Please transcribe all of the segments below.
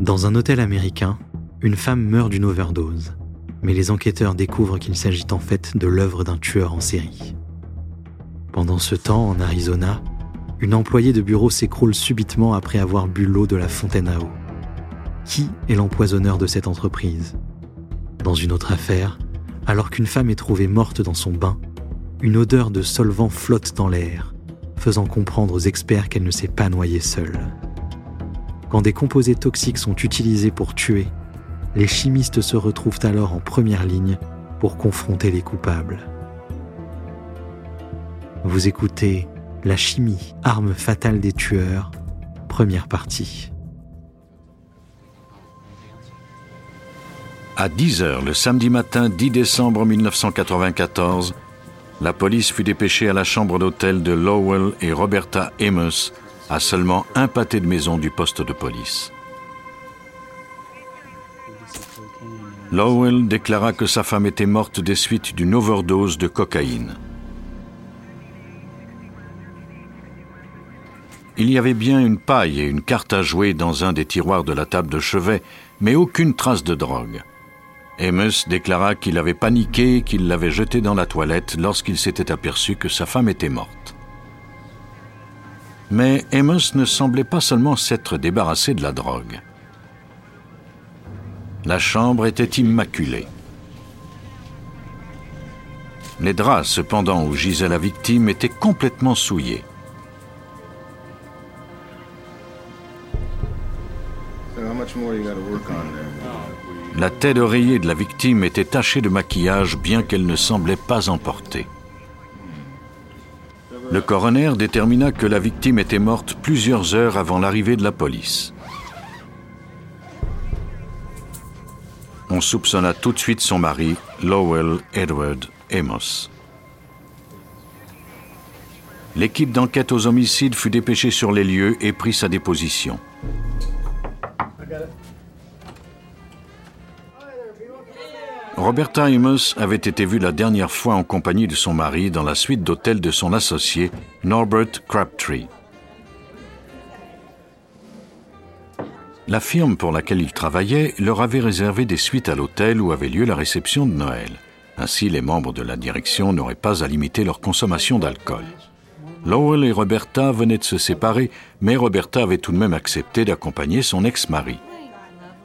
Dans un hôtel américain, une femme meurt d'une overdose, mais les enquêteurs découvrent qu'il s'agit en fait de l'œuvre d'un tueur en série. Pendant ce temps, en Arizona, une employée de bureau s'écroule subitement après avoir bu l'eau de la fontaine à eau. Qui est l'empoisonneur de cette entreprise? Dans une autre affaire, alors qu'une femme est trouvée morte dans son bain, une odeur de solvant flotte dans l'air, faisant comprendre aux experts qu'elle ne s'est pas noyée seule. Quand des composés toxiques sont utilisés pour tuer, les chimistes se retrouvent alors en première ligne pour confronter les coupables. Vous écoutez La chimie, arme fatale des tueurs, première partie. À 10 heures le samedi matin 10 décembre 1994, la police fut dépêchée à la chambre d'hôtel de Lowell et Roberta Amos à seulement un pâté de maison du poste de police. Lowell déclara que sa femme était morte des suites d'une overdose de cocaïne. Il y avait bien une paille et une carte à jouer dans un des tiroirs de la table de chevet, mais aucune trace de drogue. Amos déclara qu'il avait paniqué et qu'il l'avait jetée dans la toilette lorsqu'il s'était aperçu que sa femme était morte. Mais Amos ne semblait pas seulement s'être débarrassé de la drogue. La chambre était immaculée. Les draps, cependant, où gisait la victime étaient complètement souillés. La tête d'oreiller de la victime était tachée de maquillage bien qu'elle ne semblait pas emportée. Le coroner détermina que la victime était morte plusieurs heures avant l'arrivée de la police. On soupçonna tout de suite son mari, Lowell Edward Amos. L'équipe d'enquête aux homicides fut dépêchée sur les lieux et prit sa déposition. Roberta Amos avait été vue la dernière fois en compagnie de son mari dans la suite d'hôtel de son associé, Norbert Crabtree. La firme pour laquelle il travaillait leur avait réservé des suites à l'hôtel où avait lieu la réception de Noël. Ainsi, les membres de la direction n'auraient pas à limiter leur consommation d'alcool. Lowell et Roberta venaient de se séparer, mais Roberta avait tout de même accepté d'accompagner son ex-mari.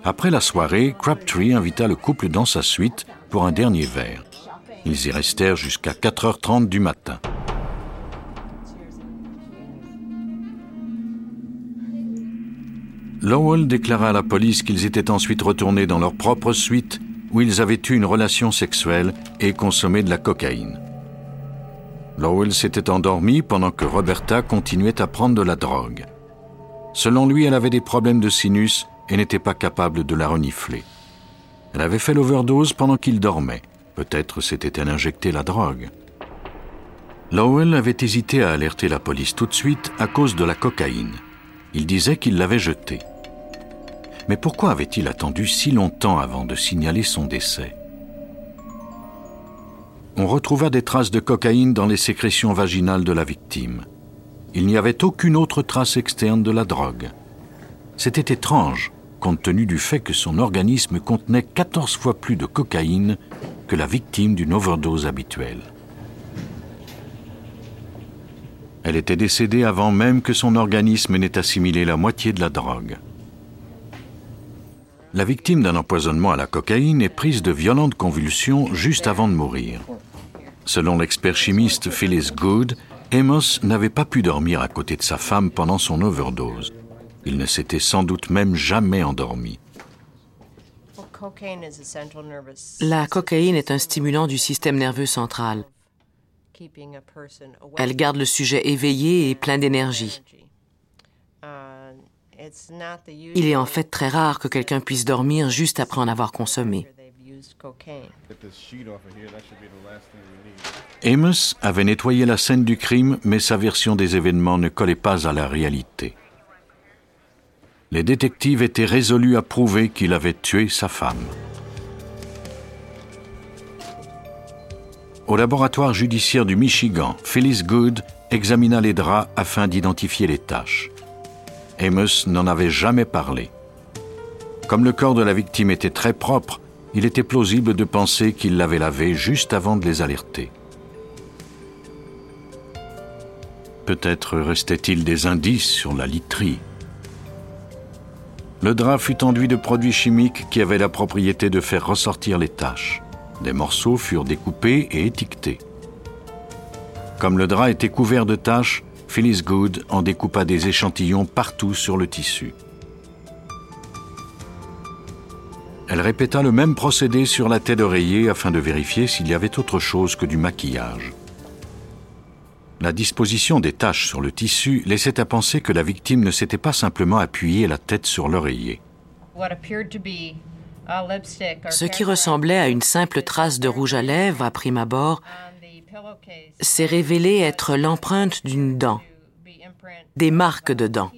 Après la soirée, Crabtree invita le couple dans sa suite pour un dernier verre. Ils y restèrent jusqu'à 4h30 du matin. Lowell déclara à la police qu'ils étaient ensuite retournés dans leur propre suite où ils avaient eu une relation sexuelle et consommé de la cocaïne. Lowell s'était endormi pendant que Roberta continuait à prendre de la drogue. Selon lui, elle avait des problèmes de sinus et n'était pas capable de la renifler. Elle avait fait l'overdose pendant qu'il dormait. Peut-être s'était-elle injecté la drogue. Lowell avait hésité à alerter la police tout de suite à cause de la cocaïne. Il disait qu'il l'avait jetée. Mais pourquoi avait-il attendu si longtemps avant de signaler son décès? On retrouva des traces de cocaïne dans les sécrétions vaginales de la victime. Il n'y avait aucune autre trace externe de la drogue. C'était étrange, compte tenu du fait que son organisme contenait 14 fois plus de cocaïne que la victime d'une overdose habituelle. Elle était décédée avant même que son organisme n'ait assimilé la moitié de la drogue. La victime d'un empoisonnement à la cocaïne est prise de violentes convulsions juste avant de mourir. Selon l'expert chimiste Phyllis Good, Amos n'avait pas pu dormir à côté de sa femme pendant son overdose. Il ne s'était sans doute même jamais endormi. La cocaïne est un stimulant du système nerveux central. Elle garde le sujet éveillé et plein d'énergie. Il est en fait très rare que quelqu'un puisse dormir juste après en avoir consommé. Amos avait nettoyé la scène du crime, mais sa version des événements ne collait pas à la réalité les détectives étaient résolus à prouver qu'il avait tué sa femme. Au laboratoire judiciaire du Michigan, Phyllis Good examina les draps afin d'identifier les taches. Amos n'en avait jamais parlé. Comme le corps de la victime était très propre, il était plausible de penser qu'il l'avait lavé juste avant de les alerter. Peut-être restait-il des indices sur la literie. Le drap fut enduit de produits chimiques qui avaient la propriété de faire ressortir les taches. Des morceaux furent découpés et étiquetés. Comme le drap était couvert de taches, Phyllis Good en découpa des échantillons partout sur le tissu. Elle répéta le même procédé sur la tête d'oreiller afin de vérifier s'il y avait autre chose que du maquillage. La disposition des taches sur le tissu laissait à penser que la victime ne s'était pas simplement appuyée la tête sur l'oreiller. Ce qui ressemblait à une simple trace de rouge à lèvres à prime abord s'est révélé être l'empreinte d'une dent, des marques de dents.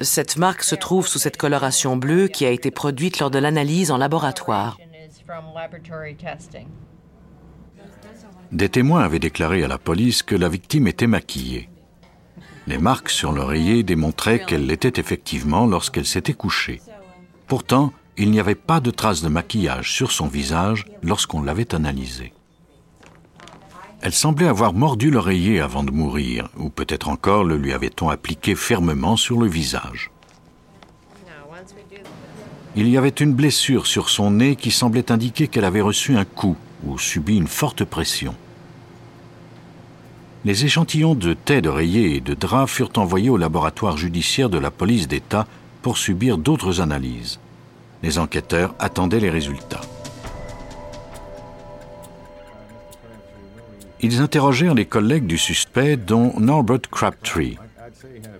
Cette marque se trouve sous cette coloration bleue qui a été produite lors de l'analyse en laboratoire. Des témoins avaient déclaré à la police que la victime était maquillée. Les marques sur l'oreiller démontraient qu'elle l'était effectivement lorsqu'elle s'était couchée. Pourtant, il n'y avait pas de traces de maquillage sur son visage lorsqu'on l'avait analysée. Elle semblait avoir mordu l'oreiller avant de mourir, ou peut-être encore le lui avait-on appliqué fermement sur le visage. Il y avait une blessure sur son nez qui semblait indiquer qu'elle avait reçu un coup ou subi une forte pression. Les échantillons de tête d'oreiller et de drap furent envoyés au laboratoire judiciaire de la police d'État pour subir d'autres analyses. Les enquêteurs attendaient les résultats. Ils interrogèrent les collègues du suspect, dont Norbert Crabtree.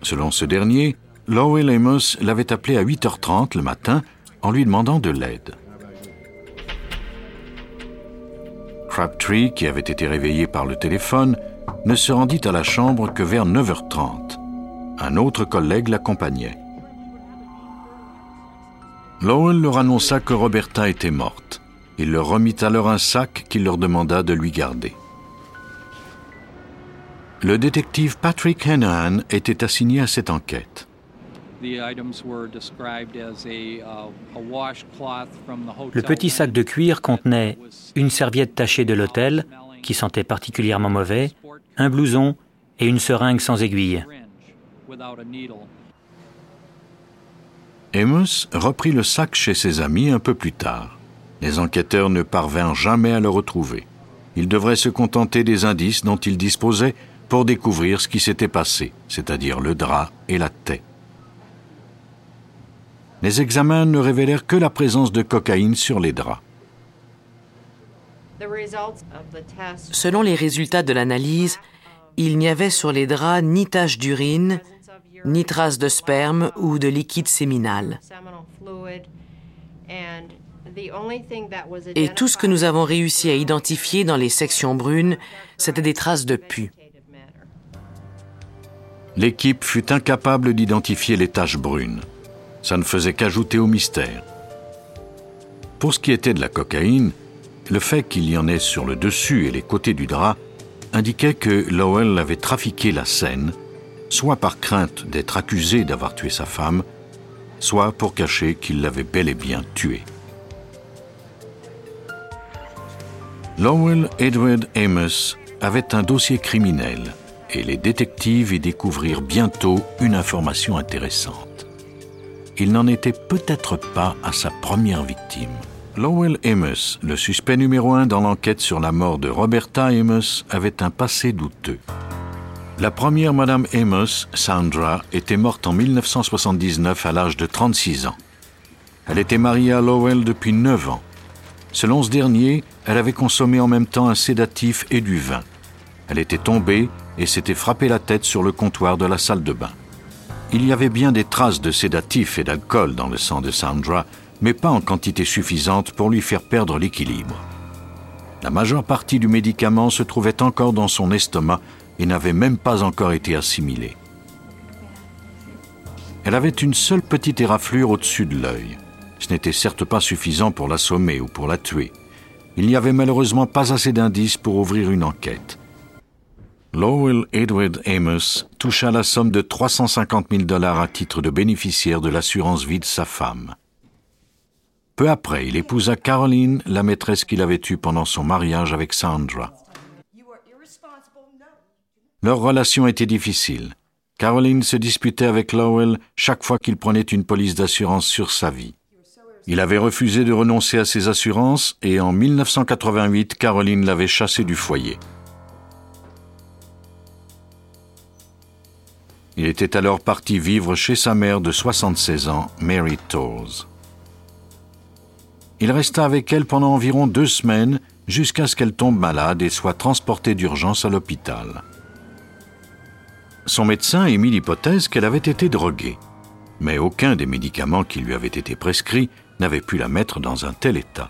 Selon ce dernier, Lowell Amos l'avait appelé à 8h30 le matin en lui demandant de l'aide. Crabtree, qui avait été réveillé par le téléphone, ne se rendit à la chambre que vers 9h30. Un autre collègue l'accompagnait. Lowell leur annonça que Roberta était morte. Il leur remit alors un sac qu'il leur demanda de lui garder. Le détective Patrick Hanahan était assigné à cette enquête. Le petit sac de cuir contenait une serviette tachée de l'hôtel, qui sentait particulièrement mauvais, un blouson et une seringue sans aiguille. Amos reprit le sac chez ses amis un peu plus tard. Les enquêteurs ne parvinrent jamais à le retrouver. Ils devraient se contenter des indices dont ils disposaient pour découvrir ce qui s'était passé, c'est-à-dire le drap et la tête les examens ne révélèrent que la présence de cocaïne sur les draps. Selon les résultats de l'analyse, il n'y avait sur les draps ni tache d'urine, ni trace de sperme ou de liquide séminal. Et tout ce que nous avons réussi à identifier dans les sections brunes, c'était des traces de pu. L'équipe fut incapable d'identifier les taches brunes ça ne faisait qu'ajouter au mystère. Pour ce qui était de la cocaïne, le fait qu'il y en ait sur le dessus et les côtés du drap indiquait que Lowell avait trafiqué la scène, soit par crainte d'être accusé d'avoir tué sa femme, soit pour cacher qu'il l'avait bel et bien tuée. Lowell Edward Amos avait un dossier criminel et les détectives y découvrirent bientôt une information intéressante il n'en était peut-être pas à sa première victime. Lowell Amos, le suspect numéro un dans l'enquête sur la mort de Roberta Amos, avait un passé douteux. La première Madame Amos, Sandra, était morte en 1979 à l'âge de 36 ans. Elle était mariée à Lowell depuis 9 ans. Selon ce dernier, elle avait consommé en même temps un sédatif et du vin. Elle était tombée et s'était frappée la tête sur le comptoir de la salle de bain. Il y avait bien des traces de sédatifs et d'alcool dans le sang de Sandra, mais pas en quantité suffisante pour lui faire perdre l'équilibre. La majeure partie du médicament se trouvait encore dans son estomac et n'avait même pas encore été assimilée. Elle avait une seule petite éraflure au-dessus de l'œil. Ce n'était certes pas suffisant pour l'assommer ou pour la tuer. Il n'y avait malheureusement pas assez d'indices pour ouvrir une enquête. Lowell Edward Amos toucha la somme de 350 000 dollars à titre de bénéficiaire de l'assurance vie de sa femme. Peu après, il épousa Caroline, la maîtresse qu'il avait eue pendant son mariage avec Sandra. Leur relation était difficile. Caroline se disputait avec Lowell chaque fois qu'il prenait une police d'assurance sur sa vie. Il avait refusé de renoncer à ses assurances et en 1988, Caroline l'avait chassé du foyer. Il était alors parti vivre chez sa mère de 76 ans, Mary Tolles. Il resta avec elle pendant environ deux semaines jusqu'à ce qu'elle tombe malade et soit transportée d'urgence à l'hôpital. Son médecin émit l'hypothèse qu'elle avait été droguée, mais aucun des médicaments qui lui avaient été prescrits n'avait pu la mettre dans un tel état.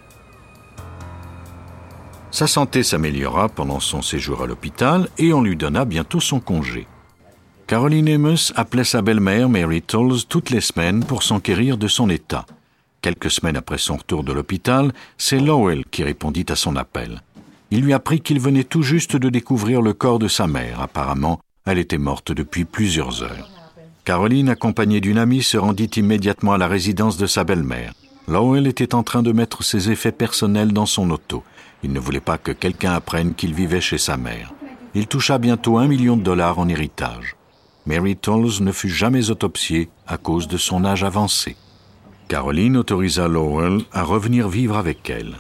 Sa santé s'améliora pendant son séjour à l'hôpital et on lui donna bientôt son congé. Caroline Amos appelait sa belle-mère Mary Tolles toutes les semaines pour s'enquérir de son état. Quelques semaines après son retour de l'hôpital, c'est Lowell qui répondit à son appel. Il lui apprit qu'il venait tout juste de découvrir le corps de sa mère. Apparemment, elle était morte depuis plusieurs heures. Caroline, accompagnée d'une amie, se rendit immédiatement à la résidence de sa belle-mère. Lowell était en train de mettre ses effets personnels dans son auto. Il ne voulait pas que quelqu'un apprenne qu'il vivait chez sa mère. Il toucha bientôt un million de dollars en héritage. Mary Tolles ne fut jamais autopsiée à cause de son âge avancé. Caroline autorisa Lowell à revenir vivre avec elle.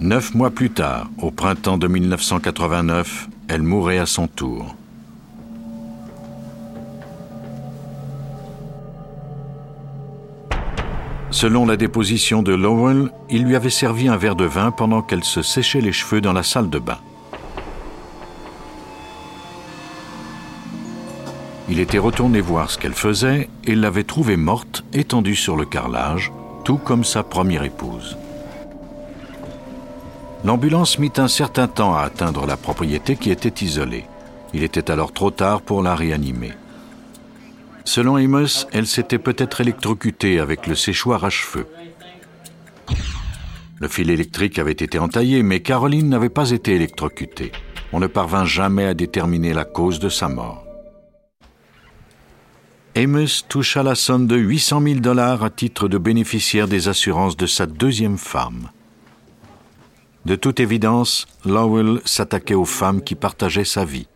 Neuf mois plus tard, au printemps de 1989, elle mourait à son tour. Selon la déposition de Lowell, il lui avait servi un verre de vin pendant qu'elle se séchait les cheveux dans la salle de bain. Il était retourné voir ce qu'elle faisait et l'avait trouvée morte, étendue sur le carrelage, tout comme sa première épouse. L'ambulance mit un certain temps à atteindre la propriété qui était isolée. Il était alors trop tard pour la réanimer. Selon Amos, elle s'était peut-être électrocutée avec le séchoir à cheveux. Le fil électrique avait été entaillé, mais Caroline n'avait pas été électrocutée. On ne parvint jamais à déterminer la cause de sa mort. Amos toucha la somme de 800 000 dollars à titre de bénéficiaire des assurances de sa deuxième femme. De toute évidence, Lowell s'attaquait aux femmes qui partageaient sa vie.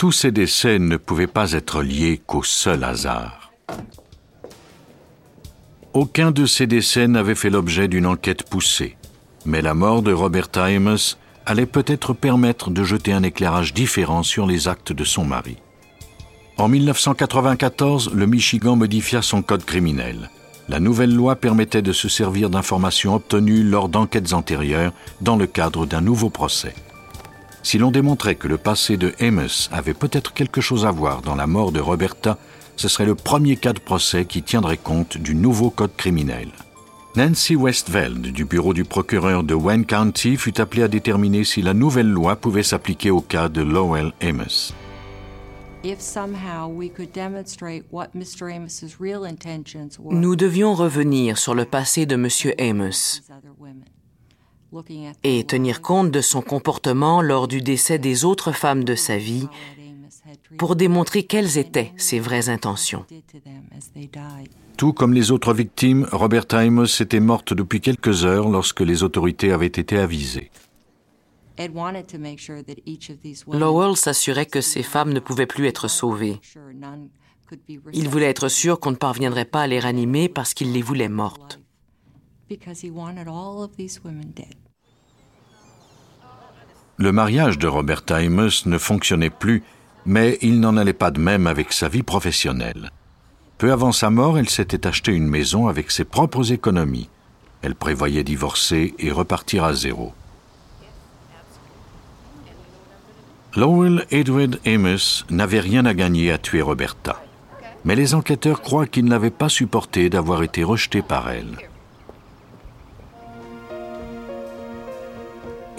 Tous ces décès ne pouvaient pas être liés qu'au seul hasard. Aucun de ces décès n'avait fait l'objet d'une enquête poussée, mais la mort de Robert Amos allait peut-être permettre de jeter un éclairage différent sur les actes de son mari. En 1994, le Michigan modifia son code criminel. La nouvelle loi permettait de se servir d'informations obtenues lors d'enquêtes antérieures dans le cadre d'un nouveau procès. Si l'on démontrait que le passé de Amos avait peut-être quelque chose à voir dans la mort de Roberta, ce serait le premier cas de procès qui tiendrait compte du nouveau code criminel. Nancy Westveld du bureau du procureur de Wayne County fut appelée à déterminer si la nouvelle loi pouvait s'appliquer au cas de Lowell Amos. Nous devions revenir sur le passé de M. Amos et tenir compte de son comportement lors du décès des autres femmes de sa vie pour démontrer quelles étaient ses vraies intentions. Tout comme les autres victimes, Roberta Amos était morte depuis quelques heures lorsque les autorités avaient été avisées. Lowell s'assurait que ces femmes ne pouvaient plus être sauvées. Il voulait être sûr qu'on ne parviendrait pas à les ranimer parce qu'il les voulait mortes. Le mariage de Roberta Amos ne fonctionnait plus, mais il n'en allait pas de même avec sa vie professionnelle. Peu avant sa mort, elle s'était acheté une maison avec ses propres économies. Elle prévoyait divorcer et repartir à zéro. Lowell Edward Amos n'avait rien à gagner à tuer Roberta, mais les enquêteurs croient qu'il n'avait pas supporté d'avoir été rejeté par elle.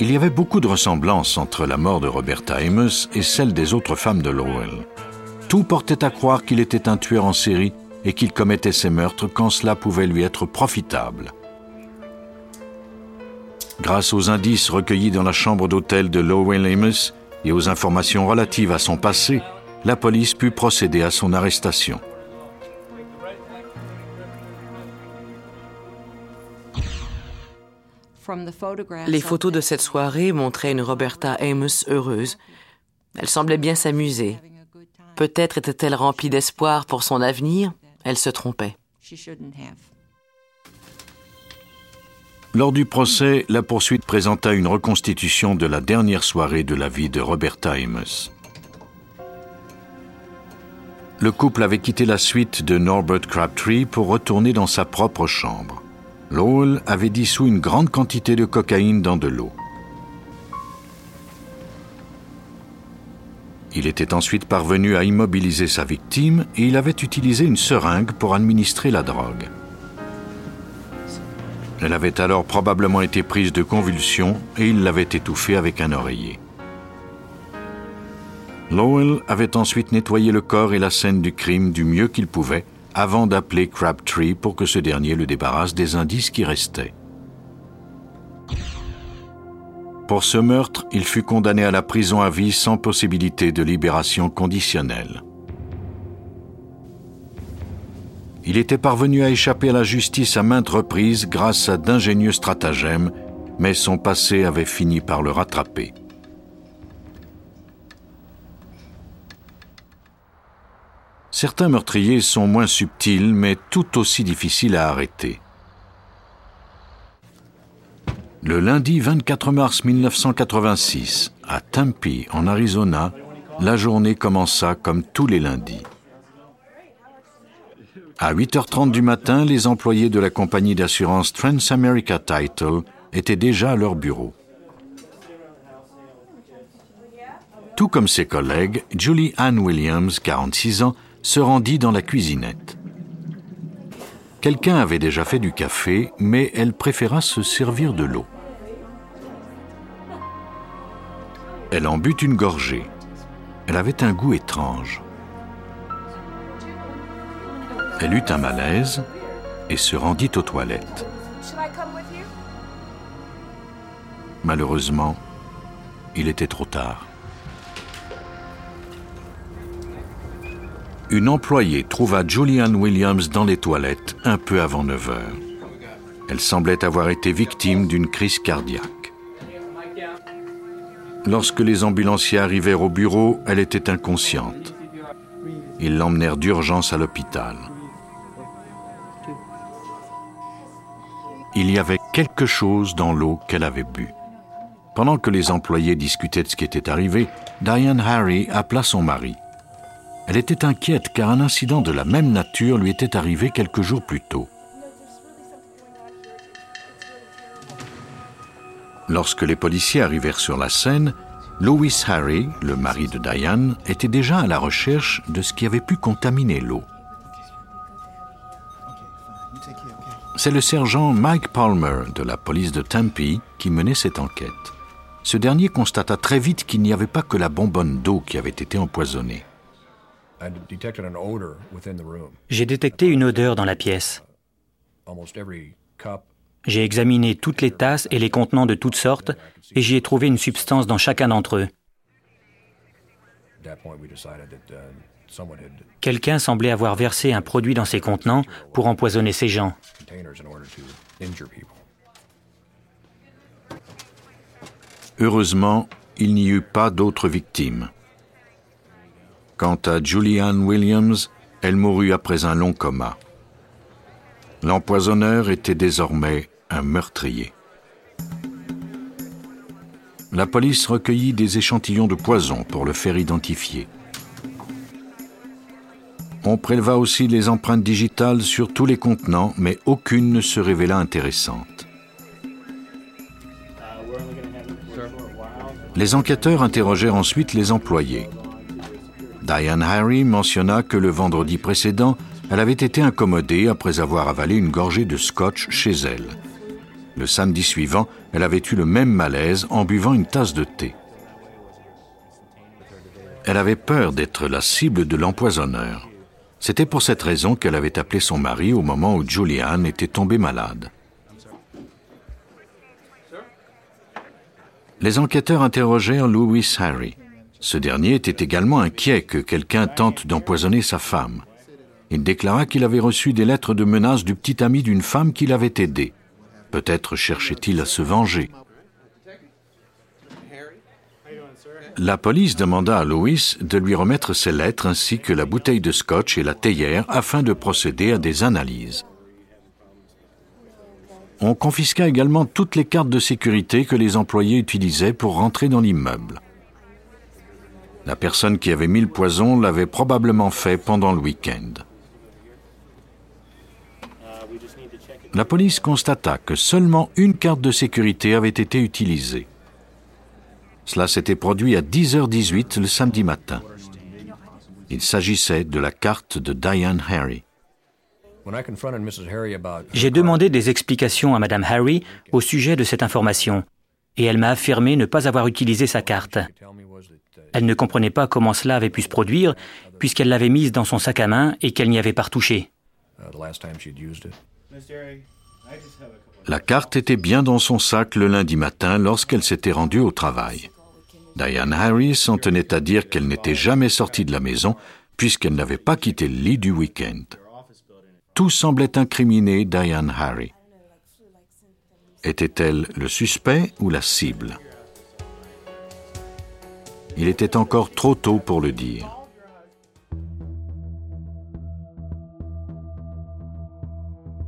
Il y avait beaucoup de ressemblances entre la mort de Roberta Amos et celle des autres femmes de Lowell. Tout portait à croire qu'il était un tueur en série et qu'il commettait ses meurtres quand cela pouvait lui être profitable. Grâce aux indices recueillis dans la chambre d'hôtel de Lowell Amos et aux informations relatives à son passé, la police put procéder à son arrestation. Les photos de cette soirée montraient une Roberta Amos heureuse. Elle semblait bien s'amuser. Peut-être était-elle remplie d'espoir pour son avenir. Elle se trompait. Lors du procès, la poursuite présenta une reconstitution de la dernière soirée de la vie de Roberta Amos. Le couple avait quitté la suite de Norbert Crabtree pour retourner dans sa propre chambre. Lowell avait dissous une grande quantité de cocaïne dans de l'eau. Il était ensuite parvenu à immobiliser sa victime et il avait utilisé une seringue pour administrer la drogue. Elle avait alors probablement été prise de convulsions et il l'avait étouffée avec un oreiller. Lowell avait ensuite nettoyé le corps et la scène du crime du mieux qu'il pouvait avant d'appeler Crabtree pour que ce dernier le débarrasse des indices qui restaient. Pour ce meurtre, il fut condamné à la prison à vie sans possibilité de libération conditionnelle. Il était parvenu à échapper à la justice à maintes reprises grâce à d'ingénieux stratagèmes, mais son passé avait fini par le rattraper. Certains meurtriers sont moins subtils, mais tout aussi difficiles à arrêter. Le lundi 24 mars 1986, à Tempe, en Arizona, la journée commença comme tous les lundis. À 8h30 du matin, les employés de la compagnie d'assurance Transamerica Title étaient déjà à leur bureau. Tout comme ses collègues, Julie Ann Williams, 46 ans, se rendit dans la cuisinette. Quelqu'un avait déjà fait du café, mais elle préféra se servir de l'eau. Elle en but une gorgée. Elle avait un goût étrange. Elle eut un malaise et se rendit aux toilettes. Malheureusement, il était trop tard. Une employée trouva Julianne Williams dans les toilettes un peu avant 9 heures. Elle semblait avoir été victime d'une crise cardiaque. Lorsque les ambulanciers arrivèrent au bureau, elle était inconsciente. Ils l'emmenèrent d'urgence à l'hôpital. Il y avait quelque chose dans l'eau qu'elle avait bu. Pendant que les employés discutaient de ce qui était arrivé, Diane Harry appela son mari. Elle était inquiète car un incident de la même nature lui était arrivé quelques jours plus tôt. Lorsque les policiers arrivèrent sur la scène, Louis Harry, le mari de Diane, était déjà à la recherche de ce qui avait pu contaminer l'eau. C'est le sergent Mike Palmer de la police de Tempe qui menait cette enquête. Ce dernier constata très vite qu'il n'y avait pas que la bonbonne d'eau qui avait été empoisonnée. J'ai détecté une odeur dans la pièce. J'ai examiné toutes les tasses et les contenants de toutes sortes et j'y ai trouvé une substance dans chacun d'entre eux. Quelqu'un semblait avoir versé un produit dans ces contenants pour empoisonner ces gens. Heureusement, il n'y eut pas d'autres victimes. Quant à Julianne Williams, elle mourut après un long coma. L'empoisonneur était désormais un meurtrier. La police recueillit des échantillons de poison pour le faire identifier. On préleva aussi les empreintes digitales sur tous les contenants, mais aucune ne se révéla intéressante. Les enquêteurs interrogèrent ensuite les employés. Diane Harry mentionna que le vendredi précédent, elle avait été incommodée après avoir avalé une gorgée de scotch chez elle. Le samedi suivant, elle avait eu le même malaise en buvant une tasse de thé. Elle avait peur d'être la cible de l'empoisonneur. C'était pour cette raison qu'elle avait appelé son mari au moment où Julianne était tombée malade. Les enquêteurs interrogèrent Louis Harry. Ce dernier était également inquiet que quelqu'un tente d'empoisonner sa femme. Il déclara qu'il avait reçu des lettres de menaces du petit ami d'une femme qui l'avait aidé. Peut-être cherchait-il à se venger. La police demanda à Louis de lui remettre ses lettres ainsi que la bouteille de scotch et la théière afin de procéder à des analyses. On confisqua également toutes les cartes de sécurité que les employés utilisaient pour rentrer dans l'immeuble. La personne qui avait mis le poison l'avait probablement fait pendant le week-end. La police constata que seulement une carte de sécurité avait été utilisée. Cela s'était produit à 10h18 le samedi matin. Il s'agissait de la carte de Diane Harry. J'ai demandé des explications à Madame Harry au sujet de cette information, et elle m'a affirmé ne pas avoir utilisé sa carte. Elle ne comprenait pas comment cela avait pu se produire, puisqu'elle l'avait mise dans son sac à main et qu'elle n'y avait pas retouché. La carte était bien dans son sac le lundi matin lorsqu'elle s'était rendue au travail. Diane Harris en tenait à dire qu'elle n'était jamais sortie de la maison puisqu'elle n'avait pas quitté le lit du week-end. Tout semblait incriminer Diane Harry. Était-elle le suspect ou la cible? Il était encore trop tôt pour le dire.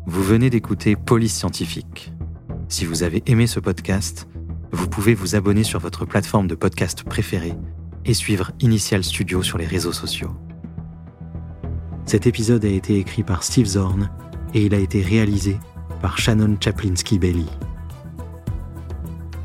Vous venez d'écouter Police Scientifique. Si vous avez aimé ce podcast, vous pouvez vous abonner sur votre plateforme de podcast préférée et suivre Initial Studio sur les réseaux sociaux. Cet épisode a été écrit par Steve Zorn et il a été réalisé par Shannon Chaplinsky-Bailey.